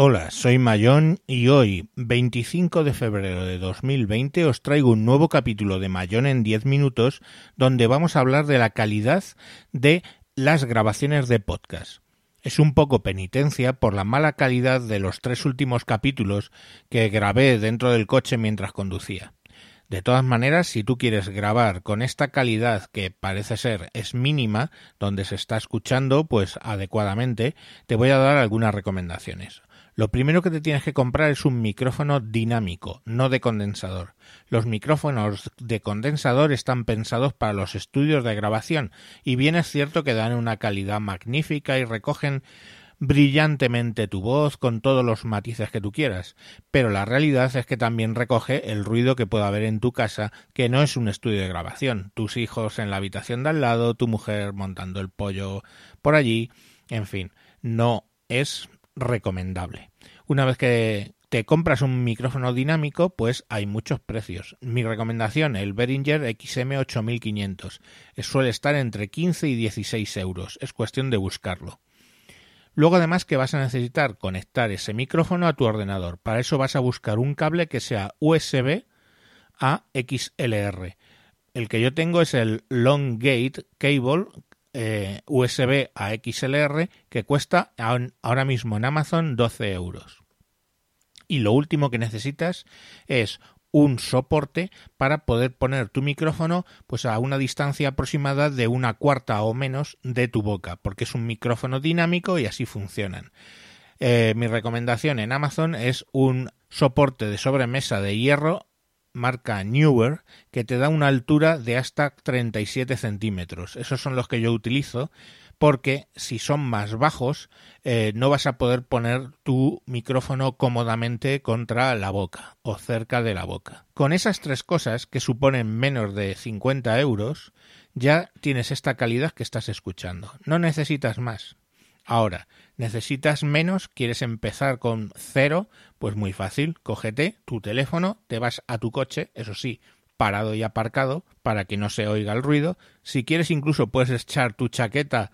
Hola, soy Mayón y hoy, 25 de febrero de 2020, os traigo un nuevo capítulo de Mayón en 10 minutos donde vamos a hablar de la calidad de las grabaciones de podcast. Es un poco penitencia por la mala calidad de los tres últimos capítulos que grabé dentro del coche mientras conducía. De todas maneras, si tú quieres grabar con esta calidad que parece ser es mínima, donde se está escuchando pues adecuadamente, te voy a dar algunas recomendaciones. Lo primero que te tienes que comprar es un micrófono dinámico, no de condensador. Los micrófonos de condensador están pensados para los estudios de grabación y bien es cierto que dan una calidad magnífica y recogen brillantemente tu voz con todos los matices que tú quieras, pero la realidad es que también recoge el ruido que pueda haber en tu casa, que no es un estudio de grabación, tus hijos en la habitación de al lado, tu mujer montando el pollo por allí, en fin, no es recomendable. Una vez que te compras un micrófono dinámico, pues hay muchos precios. Mi recomendación, el Behringer XM8500. Suele estar entre 15 y 16 euros. Es cuestión de buscarlo. Luego además que vas a necesitar conectar ese micrófono a tu ordenador. Para eso vas a buscar un cable que sea USB a XLR. El que yo tengo es el Long Gate Cable eh, USB a XLR que cuesta ahora mismo en Amazon 12 euros. Y lo último que necesitas es un soporte para poder poner tu micrófono pues a una distancia aproximada de una cuarta o menos de tu boca, porque es un micrófono dinámico y así funcionan. Eh, mi recomendación en Amazon es un soporte de sobremesa de hierro marca Newer que te da una altura de hasta 37 centímetros. Esos son los que yo utilizo porque si son más bajos eh, no vas a poder poner tu micrófono cómodamente contra la boca o cerca de la boca. Con esas tres cosas que suponen menos de 50 euros ya tienes esta calidad que estás escuchando. No necesitas más. Ahora, ¿necesitas menos? ¿Quieres empezar con cero? Pues muy fácil, cógete tu teléfono, te vas a tu coche, eso sí, parado y aparcado para que no se oiga el ruido. Si quieres incluso puedes echar tu chaqueta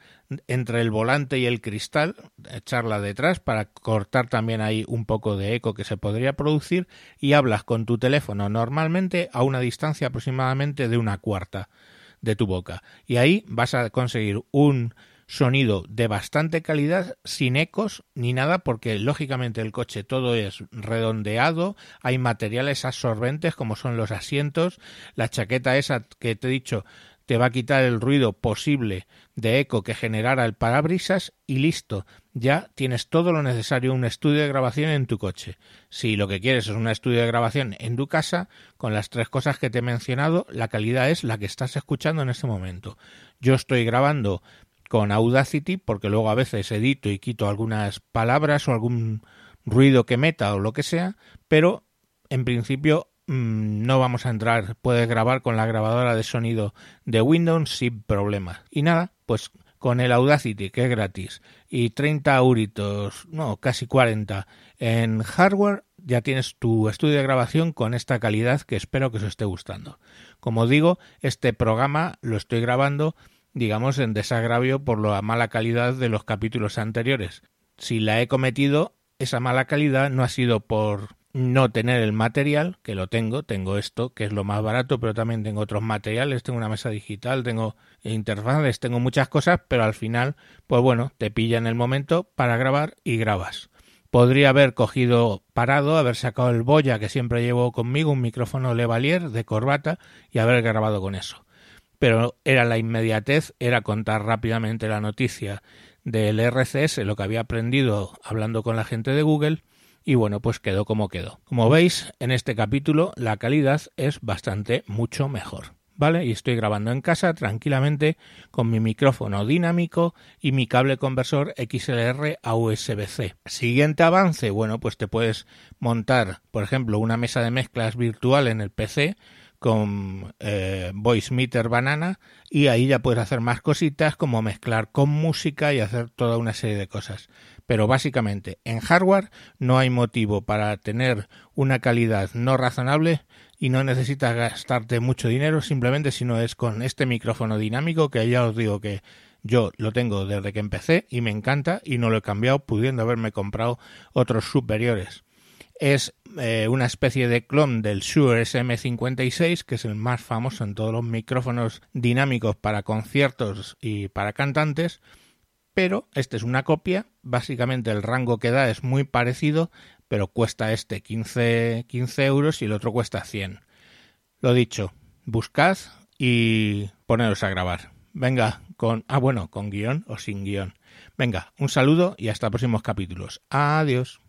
entre el volante y el cristal, echarla detrás para cortar también ahí un poco de eco que se podría producir y hablas con tu teléfono normalmente a una distancia aproximadamente de una cuarta de tu boca. Y ahí vas a conseguir un sonido de bastante calidad, sin ecos ni nada, porque lógicamente el coche todo es redondeado, hay materiales absorbentes como son los asientos, la chaqueta esa que te he dicho te va a quitar el ruido posible de eco que generara el parabrisas y listo, ya tienes todo lo necesario un estudio de grabación en tu coche. Si lo que quieres es un estudio de grabación en tu casa, con las tres cosas que te he mencionado, la calidad es la que estás escuchando en este momento. Yo estoy grabando con Audacity porque luego a veces edito y quito algunas palabras o algún ruido que meta o lo que sea, pero en principio mm, no vamos a entrar, puedes grabar con la grabadora de sonido de Windows sin problema. Y nada, pues con el Audacity, que es gratis, y 30 euritos, no, casi 40 en hardware, ya tienes tu estudio de grabación con esta calidad que espero que os esté gustando. Como digo, este programa lo estoy grabando digamos, en desagravio por la mala calidad de los capítulos anteriores. Si la he cometido, esa mala calidad no ha sido por no tener el material, que lo tengo, tengo esto, que es lo más barato, pero también tengo otros materiales, tengo una mesa digital, tengo interfaces, tengo muchas cosas, pero al final, pues bueno, te pilla en el momento para grabar y grabas. Podría haber cogido parado, haber sacado el boya que siempre llevo conmigo, un micrófono Levalier de corbata y haber grabado con eso pero era la inmediatez, era contar rápidamente la noticia del RCS, lo que había aprendido hablando con la gente de Google, y bueno, pues quedó como quedó. Como veis, en este capítulo la calidad es bastante mucho mejor. ¿Vale? Y estoy grabando en casa tranquilamente con mi micrófono dinámico y mi cable conversor XLR a USB-C. Siguiente avance, bueno, pues te puedes montar, por ejemplo, una mesa de mezclas virtual en el PC con eh, Voice Meter Banana y ahí ya puedes hacer más cositas como mezclar con música y hacer toda una serie de cosas. Pero básicamente en hardware no hay motivo para tener una calidad no razonable y no necesitas gastarte mucho dinero simplemente si no es con este micrófono dinámico que ya os digo que Yo lo tengo desde que empecé y me encanta y no lo he cambiado pudiendo haberme comprado otros superiores. Es eh, una especie de clon del Shure SM56, que es el más famoso en todos los micrófonos dinámicos para conciertos y para cantantes, pero este es una copia, básicamente el rango que da es muy parecido, pero cuesta este 15, 15 euros y el otro cuesta 100. Lo dicho, buscad y poneros a grabar. Venga, con... Ah, bueno, con guion o sin guion. Venga, un saludo y hasta próximos capítulos. Adiós.